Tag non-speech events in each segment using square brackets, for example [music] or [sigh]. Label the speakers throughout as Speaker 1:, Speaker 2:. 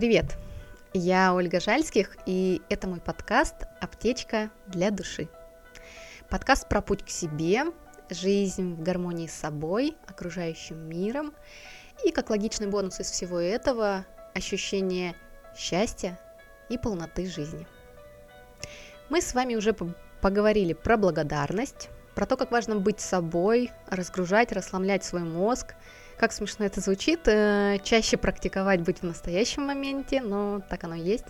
Speaker 1: Привет! Я Ольга Жальских, и это мой подкаст «Аптечка для души». Подкаст про путь к себе, жизнь в гармонии с собой, окружающим миром, и как логичный бонус из всего этого – ощущение счастья и полноты жизни. Мы с вами уже поговорили про благодарность, про то, как важно быть собой, разгружать, расслаблять свой мозг – как смешно это звучит, э, чаще практиковать быть в настоящем моменте, но так оно и есть.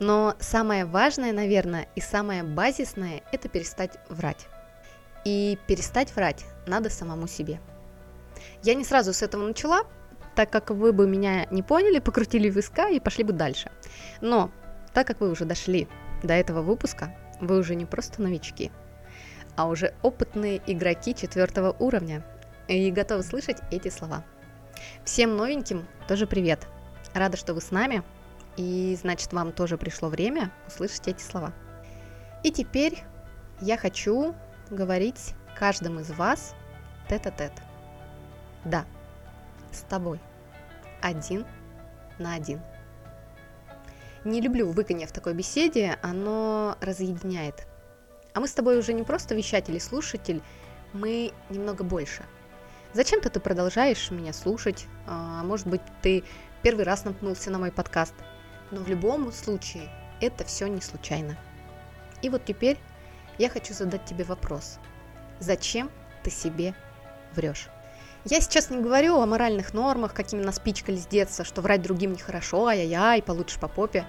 Speaker 1: Но самое важное, наверное, и самое базисное – это перестать врать. И перестать врать надо самому себе. Я не сразу с этого начала, так как вы бы меня не поняли, покрутили виска и пошли бы дальше. Но так как вы уже дошли до этого выпуска, вы уже не просто новички, а уже опытные игроки четвертого уровня и готовы слышать эти слова – Всем новеньким тоже привет. Рада, что вы с нами. И значит, вам тоже пришло время услышать эти слова. И теперь я хочу говорить каждому из вас тет-а-тет. Да, с тобой. Один на один. Не люблю выканье в такой беседе, оно разъединяет. А мы с тобой уже не просто вещатель и слушатель, мы немного больше – Зачем-то ты продолжаешь меня слушать, а, может быть, ты первый раз наткнулся на мой подкаст, но в любом случае это все не случайно. И вот теперь я хочу задать тебе вопрос. Зачем ты себе врешь? Я сейчас не говорю о моральных нормах, какими нас пичкали с детства, что врать другим нехорошо, ай-яй-яй, получишь по попе.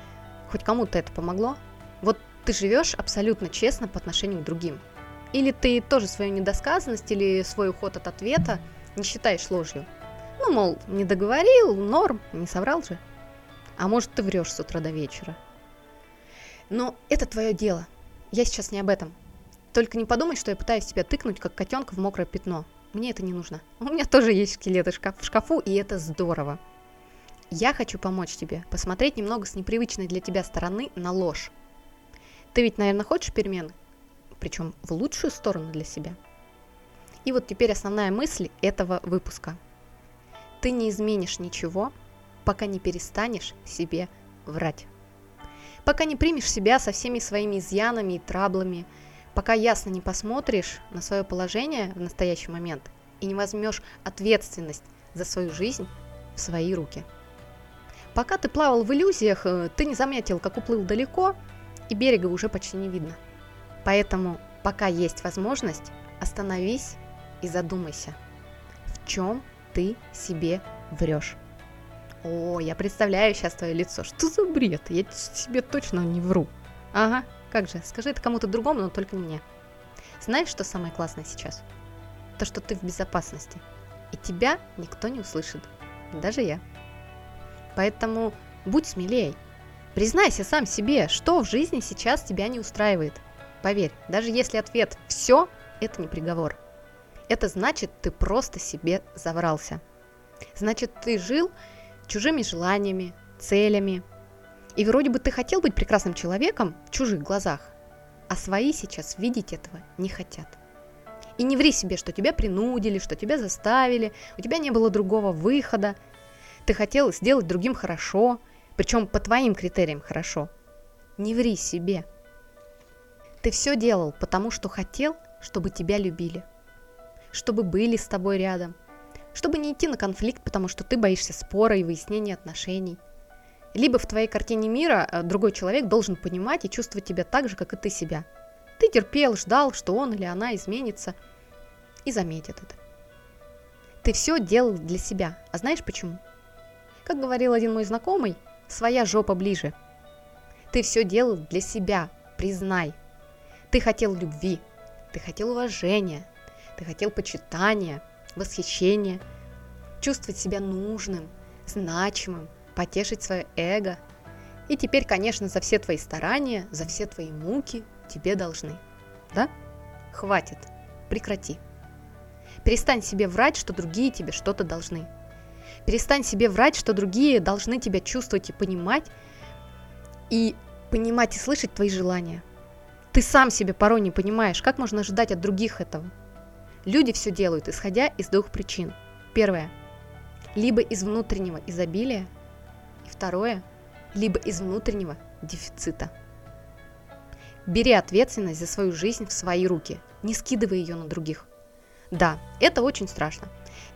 Speaker 1: Хоть кому-то это помогло? Вот ты живешь абсолютно честно по отношению к другим. Или ты тоже свою недосказанность или свой уход от ответа не считаешь ложью. Ну, мол, не договорил, норм, не соврал же. А может, ты врешь с утра до вечера. Но это твое дело. Я сейчас не об этом. Только не подумай, что я пытаюсь тебя тыкнуть, как котенка в мокрое пятно. Мне это не нужно. У меня тоже есть скелеты в шкафу, и это здорово. Я хочу помочь тебе посмотреть немного с непривычной для тебя стороны на ложь. Ты ведь, наверное, хочешь перемен, причем в лучшую сторону для себя – и вот теперь основная мысль этого выпуска. Ты не изменишь ничего, пока не перестанешь себе врать. Пока не примешь себя со всеми своими изъянами и траблами, пока ясно не посмотришь на свое положение в настоящий момент и не возьмешь ответственность за свою жизнь в свои руки. Пока ты плавал в иллюзиях, э, ты не заметил, как уплыл далеко, и берега уже почти не видно. Поэтому, пока есть возможность, остановись и задумайся, в чем ты себе врешь. О, я представляю сейчас твое лицо. Что за бред? Я себе точно не вру. Ага, как же, скажи это кому-то другому, но только не мне. Знаешь, что самое классное сейчас? То, что ты в безопасности. И тебя никто не услышит. Даже я. Поэтому будь смелей. Признайся сам себе, что в жизни сейчас тебя не устраивает. Поверь, даже если ответ «все», это не приговор – это значит, ты просто себе заврался. Значит, ты жил чужими желаниями, целями. И вроде бы ты хотел быть прекрасным человеком в чужих глазах, а свои сейчас видеть этого не хотят. И не ври себе, что тебя принудили, что тебя заставили, у тебя не было другого выхода. Ты хотел сделать другим хорошо, причем по твоим критериям хорошо. Не ври себе. Ты все делал, потому что хотел, чтобы тебя любили – чтобы были с тобой рядом, чтобы не идти на конфликт, потому что ты боишься спора и выяснения отношений. Либо в твоей картине мира э, другой человек должен понимать и чувствовать тебя так же, как и ты себя. Ты терпел, ждал, что он или она изменится и заметит это. Ты все делал для себя. А знаешь почему? Как говорил один мой знакомый, своя жопа ближе. Ты все делал для себя, признай. Ты хотел любви, ты хотел уважения, ты хотел почитания, восхищения, чувствовать себя нужным, значимым, потешить свое эго. И теперь, конечно, за все твои старания, за все твои муки тебе должны. Да? Хватит. Прекрати. Перестань себе врать, что другие тебе что-то должны. Перестань себе врать, что другие должны тебя чувствовать и понимать, и понимать и слышать твои желания. Ты сам себе порой не понимаешь, как можно ожидать от других этого – Люди все делают, исходя из двух причин. Первое. Либо из внутреннего изобилия. И второе. либо из внутреннего дефицита. Бери ответственность за свою жизнь в свои руки, не скидывай ее на других. Да, это очень страшно.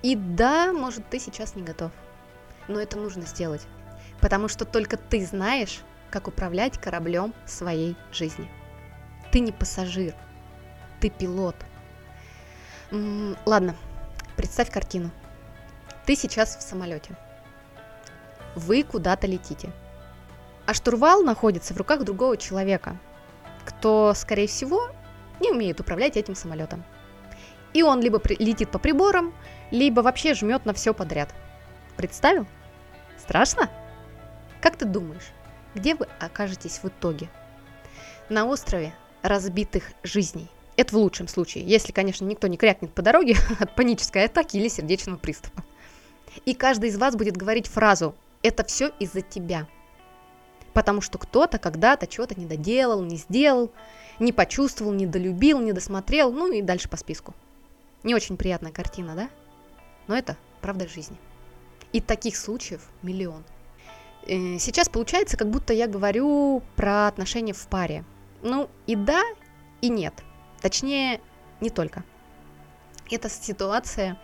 Speaker 1: И да, может, ты сейчас не готов. Но это нужно сделать. Потому что только ты знаешь, как управлять кораблем своей жизни. Ты не пассажир, ты пилот. Ладно, представь картину. Ты сейчас в самолете. Вы куда-то летите. А штурвал находится в руках другого человека, кто, скорее всего, не умеет управлять этим самолетом. И он либо летит по приборам, либо вообще жмет на все подряд. Представил? Страшно? Как ты думаешь, где вы окажетесь в итоге? На острове разбитых жизней. Это в лучшем случае, если, конечно, никто не крякнет по дороге [laughs] от панической атаки или сердечного приступа. И каждый из вас будет говорить фразу «это все из-за тебя». Потому что кто-то когда-то что-то не доделал, не сделал, не почувствовал, не долюбил, не досмотрел, ну и дальше по списку. Не очень приятная картина, да? Но это правда жизни. И таких случаев миллион. Э, сейчас получается, как будто я говорю про отношения в паре. Ну и да, и нет. Точнее, не только. Это ситуация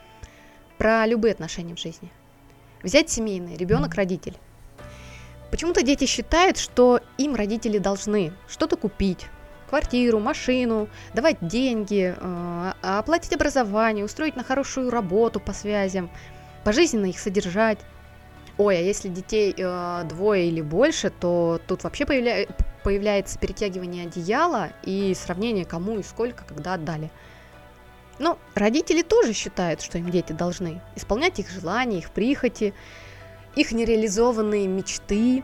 Speaker 1: про любые отношения в жизни. Взять семейный, ребенок-родитель. Почему-то дети считают, что им родители должны что-то купить, квартиру, машину, давать деньги, э, оплатить образование, устроить на хорошую работу по связям, пожизненно их содержать. Ой, а если детей э, двое или больше, то тут вообще появля... появляется перетягивание одеяла и сравнение кому и сколько, когда отдали. Но родители тоже считают, что им дети должны исполнять их желания, их прихоти, их нереализованные мечты,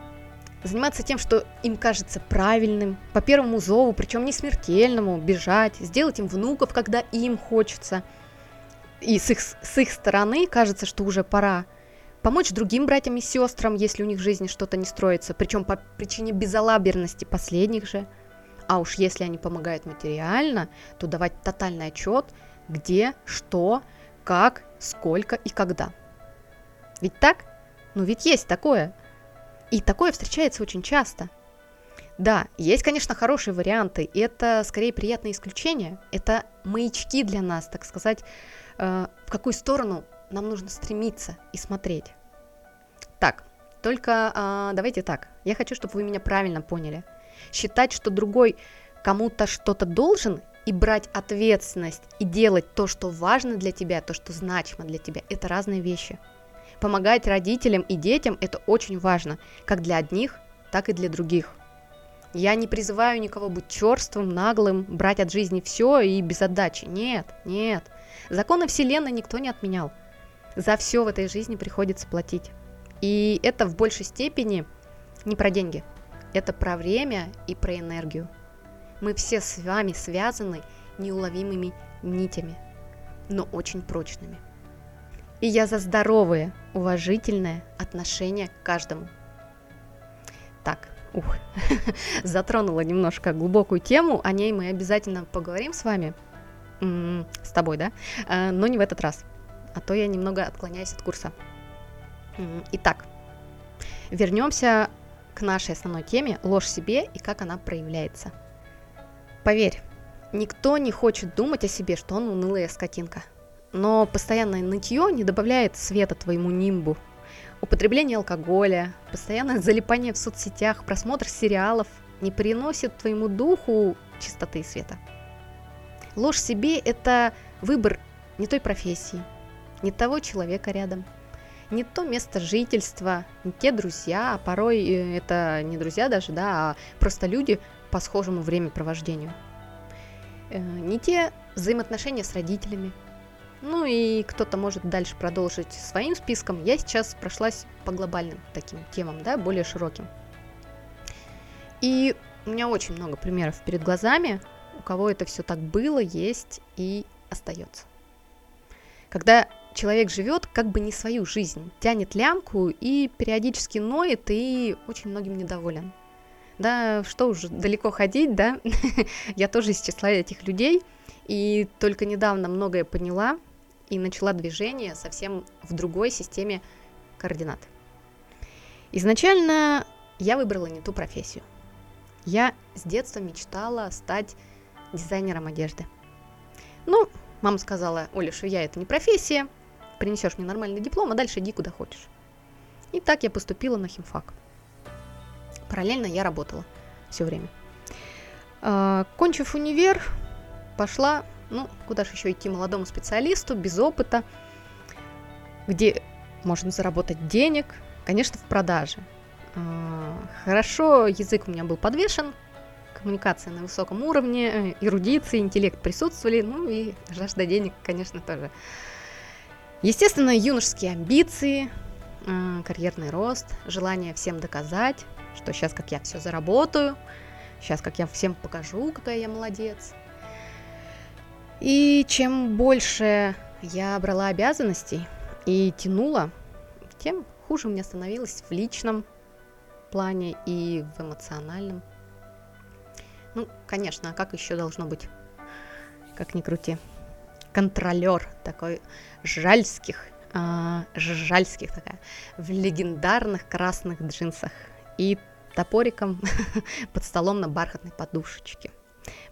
Speaker 1: заниматься тем, что им кажется правильным, по первому зову, причем не смертельному, бежать, сделать им внуков, когда им хочется. И с их, с их стороны кажется, что уже пора помочь другим братьям и сестрам, если у них в жизни что-то не строится, причем по причине безалаберности последних же. А уж если они помогают материально, то давать тотальный отчет, где, что, как, сколько и когда. Ведь так? Ну ведь есть такое. И такое встречается очень часто. Да, есть, конечно, хорошие варианты, и это скорее приятное исключение. Это маячки для нас, так сказать, э, в какую сторону нам нужно стремиться и смотреть. Так, только э, давайте так. Я хочу, чтобы вы меня правильно поняли. Считать, что другой кому-то что-то должен, и брать ответственность и делать то, что важно для тебя, то, что значимо для тебя, это разные вещи. Помогать родителям и детям – это очень важно, как для одних, так и для других. Я не призываю никого быть черствым, наглым, брать от жизни все и без отдачи. Нет, нет. Законы Вселенной никто не отменял. За все в этой жизни приходится платить. И это в большей степени не про деньги. Это про время и про энергию. Мы все с вами связаны неуловимыми нитями, но очень прочными. И я за здоровое, уважительное отношение к каждому. Так, ух, [laughs] затронула немножко глубокую тему, о ней мы обязательно поговорим с вами, с тобой, да, э, но не в этот раз, а то я немного отклоняюсь от курса. Итак, вернемся к нашей основной теме ложь себе и как она проявляется. Поверь, никто не хочет думать о себе, что он унылая скотинка – но постоянное нытье не добавляет света твоему нимбу. Употребление алкоголя, постоянное залипание в соцсетях, просмотр сериалов не приносит твоему духу чистоты и света. Ложь себе – это выбор не той профессии, не того человека рядом, не то место жительства, не те друзья, а порой э, это не друзья даже, да, а просто люди по схожему времяпровождению. Э, не те взаимоотношения с родителями, ну и кто-то может дальше продолжить своим списком. Я сейчас прошлась по глобальным таким темам, да, более широким. И у меня очень много примеров перед глазами, у кого это все так было, есть и остается. Когда человек живет как бы не свою жизнь, тянет лямку и периодически ноет и очень многим недоволен. Да, что уже далеко ходить, да, [laughs] я тоже из числа этих людей, и только недавно многое поняла, и начала движение совсем в другой системе координат. Изначально я выбрала не ту профессию. Я с детства мечтала стать дизайнером одежды. Ну, мама сказала, Оля, что я это не профессия, принесешь мне нормальный диплом, а дальше иди куда хочешь. И так я поступила на химфак. Параллельно я работала все время. А, кончив универ, пошла, ну, куда же еще идти молодому специалисту, без опыта, где можно заработать денег, конечно, в продаже. А, хорошо, язык у меня был подвешен, коммуникация на высоком уровне, э, эрудиция, интеллект присутствовали, ну и жажда денег, конечно, тоже. Естественно, юношеские амбиции, а, карьерный рост, желание всем доказать, что сейчас как я все заработаю, сейчас как я всем покажу, какая я молодец. И чем больше я брала обязанностей и тянула, тем хуже мне становилось в личном плане и в эмоциональном. Ну, конечно, а как еще должно быть? Как ни крути. Контролер такой жальских, а, жальских такая, в легендарных красных джинсах и топориком [laughs] под столом на бархатной подушечке.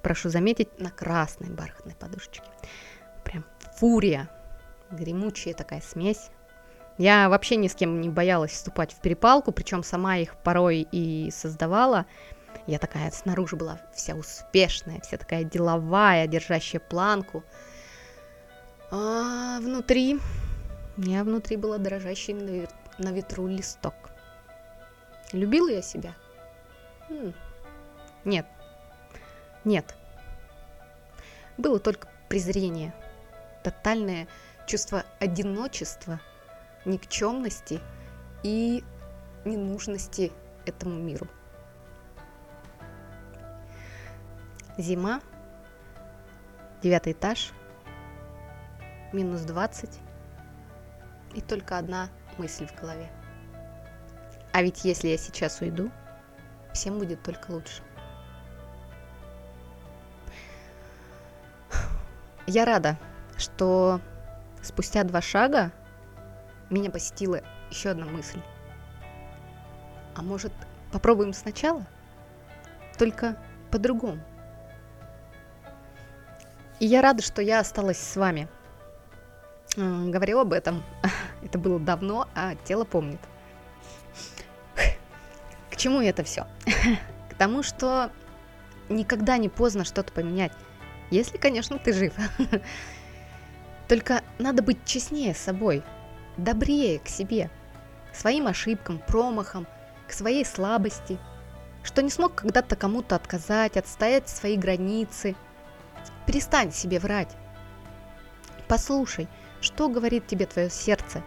Speaker 1: Прошу заметить, на красной бархатной подушечке. Прям фурия, гремучая такая смесь. Я вообще ни с кем не боялась вступать в перепалку, причем сама их порой и создавала. Я такая снаружи была вся успешная, вся такая деловая, держащая планку. А внутри... Я внутри была дрожащий на ветру листок. Любила я себя? Нет. Нет. Было только презрение, тотальное чувство одиночества – никчемности и ненужности этому миру. Зима, девятый этаж, минус 20 и только одна мысль в голове. А ведь если я сейчас уйду, всем будет только лучше. Я рада, что спустя два шага меня посетила еще одна мысль. А может, попробуем сначала? Только по-другому. И я рада, что я осталась с вами. Говорю об этом. [laughs] Это было давно, а тело помнит. К чему это все? [laughs] К тому, что никогда не поздно что-то поменять. Если, конечно, ты жив. [laughs] Только надо быть честнее с собой – добрее к себе, к своим ошибкам, промахам, к своей слабости, что не смог когда-то кому-то отказать, отстоять свои границы. Перестань себе врать. Послушай, что говорит тебе твое сердце,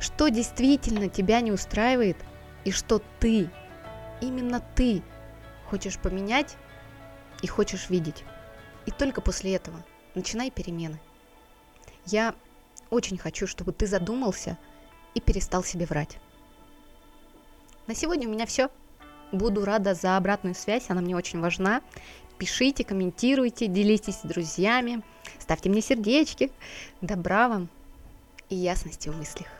Speaker 1: что действительно тебя не устраивает и что ты, именно ты, хочешь поменять и хочешь видеть. И только после этого начинай перемены. Я очень хочу, чтобы ты задумался и перестал себе врать. На сегодня у меня все. Буду рада за обратную связь, она мне очень важна. Пишите, комментируйте, делитесь с друзьями, ставьте мне сердечки. Добра вам и ясности в мыслях.